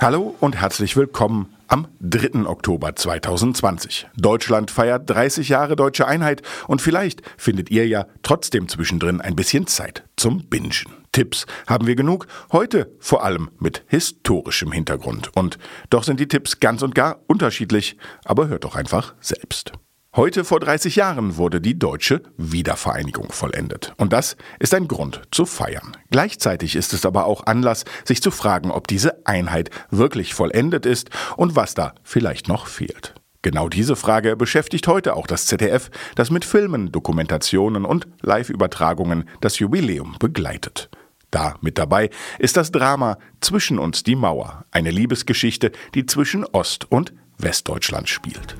Hallo und herzlich willkommen am 3. Oktober 2020. Deutschland feiert 30 Jahre deutsche Einheit und vielleicht findet ihr ja trotzdem zwischendrin ein bisschen Zeit zum Bingen. Tipps haben wir genug, heute vor allem mit historischem Hintergrund. Und doch sind die Tipps ganz und gar unterschiedlich, aber hört doch einfach selbst. Heute vor 30 Jahren wurde die deutsche Wiedervereinigung vollendet. Und das ist ein Grund zu feiern. Gleichzeitig ist es aber auch Anlass, sich zu fragen, ob diese Einheit wirklich vollendet ist und was da vielleicht noch fehlt. Genau diese Frage beschäftigt heute auch das ZDF, das mit Filmen, Dokumentationen und Live-Übertragungen das Jubiläum begleitet. Da mit dabei ist das Drama Zwischen uns die Mauer, eine Liebesgeschichte, die zwischen Ost- und Westdeutschland spielt.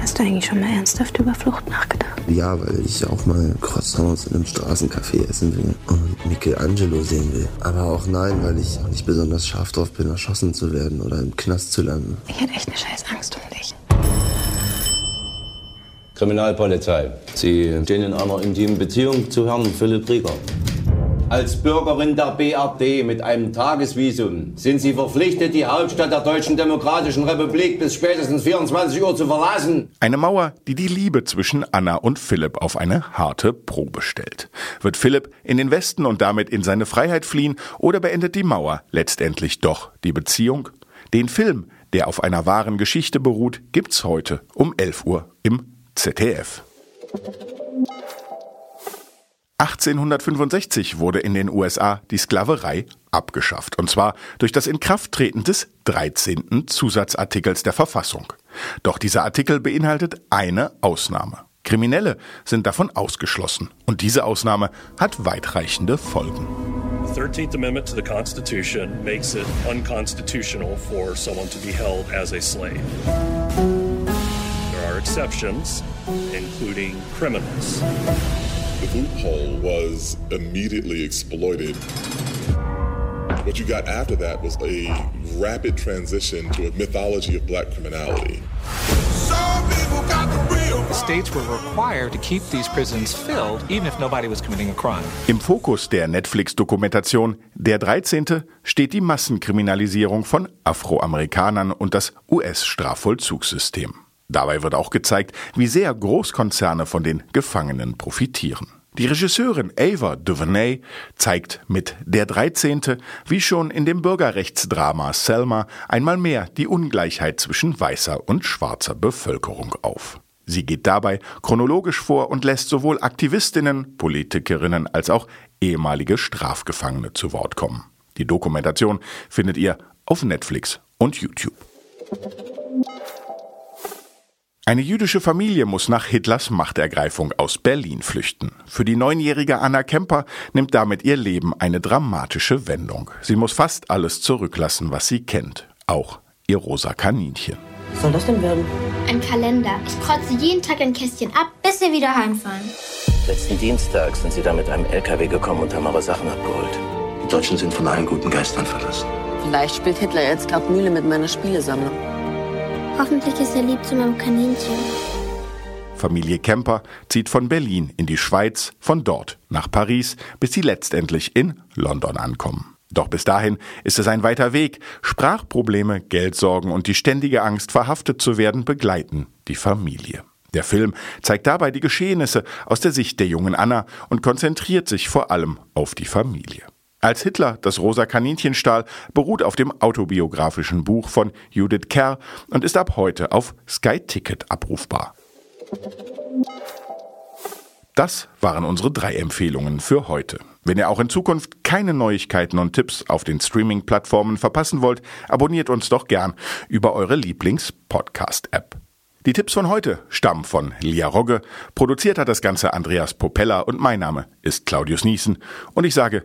Hast du eigentlich schon mal ernsthaft über Flucht nachgedacht? Ja, weil ich auch mal Croissants in einem Straßencafé essen will und Michelangelo sehen will. Aber auch nein, weil ich auch nicht besonders scharf drauf bin, erschossen zu werden oder im Knast zu landen. Ich hätte echt eine scheiß Angst um dich. Kriminalpolizei. Sie stehen in einer intimen Beziehung zu Herrn Philipp Rieger. Als Bürgerin der BRD mit einem Tagesvisum sind Sie verpflichtet, die Hauptstadt der Deutschen Demokratischen Republik bis spätestens 24 Uhr zu verlassen. Eine Mauer, die die Liebe zwischen Anna und Philipp auf eine harte Probe stellt. Wird Philipp in den Westen und damit in seine Freiheit fliehen oder beendet die Mauer letztendlich doch die Beziehung? Den Film, der auf einer wahren Geschichte beruht, gibt's heute um 11 Uhr im ZDF. 1865 wurde in den USA die Sklaverei abgeschafft, und zwar durch das Inkrafttreten des 13. Zusatzartikels der Verfassung. Doch dieser Artikel beinhaltet eine Ausnahme. Kriminelle sind davon ausgeschlossen, und diese Ausnahme hat weitreichende Folgen. The 13th Amendment to the Constitution makes it unconstitutional for someone to be held as a slave. There are exceptions, including criminals. The loophole was immediately exploited. What you got after that was a rapid transition to a mythology of black criminality. The states were required to keep these prisons filled, even if nobody was committing a crime. Im Fokus der Netflix-Dokumentation Der 13. steht die Massenkriminalisierung von Afroamerikanern und das US-Strafvollzugssystem. Dabei wird auch gezeigt, wie sehr Großkonzerne von den Gefangenen profitieren. Die Regisseurin Ava DuVernay zeigt mit Der 13., wie schon in dem Bürgerrechtsdrama Selma, einmal mehr die Ungleichheit zwischen weißer und schwarzer Bevölkerung auf. Sie geht dabei chronologisch vor und lässt sowohl Aktivistinnen, Politikerinnen als auch ehemalige Strafgefangene zu Wort kommen. Die Dokumentation findet ihr auf Netflix und YouTube. Eine jüdische Familie muss nach Hitlers Machtergreifung aus Berlin flüchten. Für die neunjährige Anna Kemper nimmt damit ihr Leben eine dramatische Wendung. Sie muss fast alles zurücklassen, was sie kennt. Auch ihr rosa Kaninchen. Was soll das denn werden? Ein Kalender. Ich kreuze jeden Tag ein Kästchen ab, bis wir wieder heimfahren. Letzten Dienstag sind sie da mit einem LKW gekommen und haben eure Sachen abgeholt. Die Deutschen sind von allen guten Geistern verlassen. Vielleicht spielt Hitler jetzt gerade Mühle mit meiner Spielesammlung. Hoffentlich ist er lieb zu meinem Kaninchen. Familie Kemper zieht von Berlin in die Schweiz, von dort nach Paris, bis sie letztendlich in London ankommen. Doch bis dahin ist es ein weiter Weg. Sprachprobleme, Geldsorgen und die ständige Angst, verhaftet zu werden, begleiten die Familie. Der Film zeigt dabei die Geschehnisse aus der Sicht der jungen Anna und konzentriert sich vor allem auf die Familie. Als Hitler das rosa Kaninchen stahl, beruht auf dem autobiografischen Buch von Judith Kerr und ist ab heute auf Sky Ticket abrufbar. Das waren unsere drei Empfehlungen für heute. Wenn ihr auch in Zukunft keine Neuigkeiten und Tipps auf den Streaming-Plattformen verpassen wollt, abonniert uns doch gern über eure Lieblings-Podcast-App. Die Tipps von heute stammen von Lia Rogge, produziert hat das Ganze Andreas Popella und mein Name ist Claudius Niesen und ich sage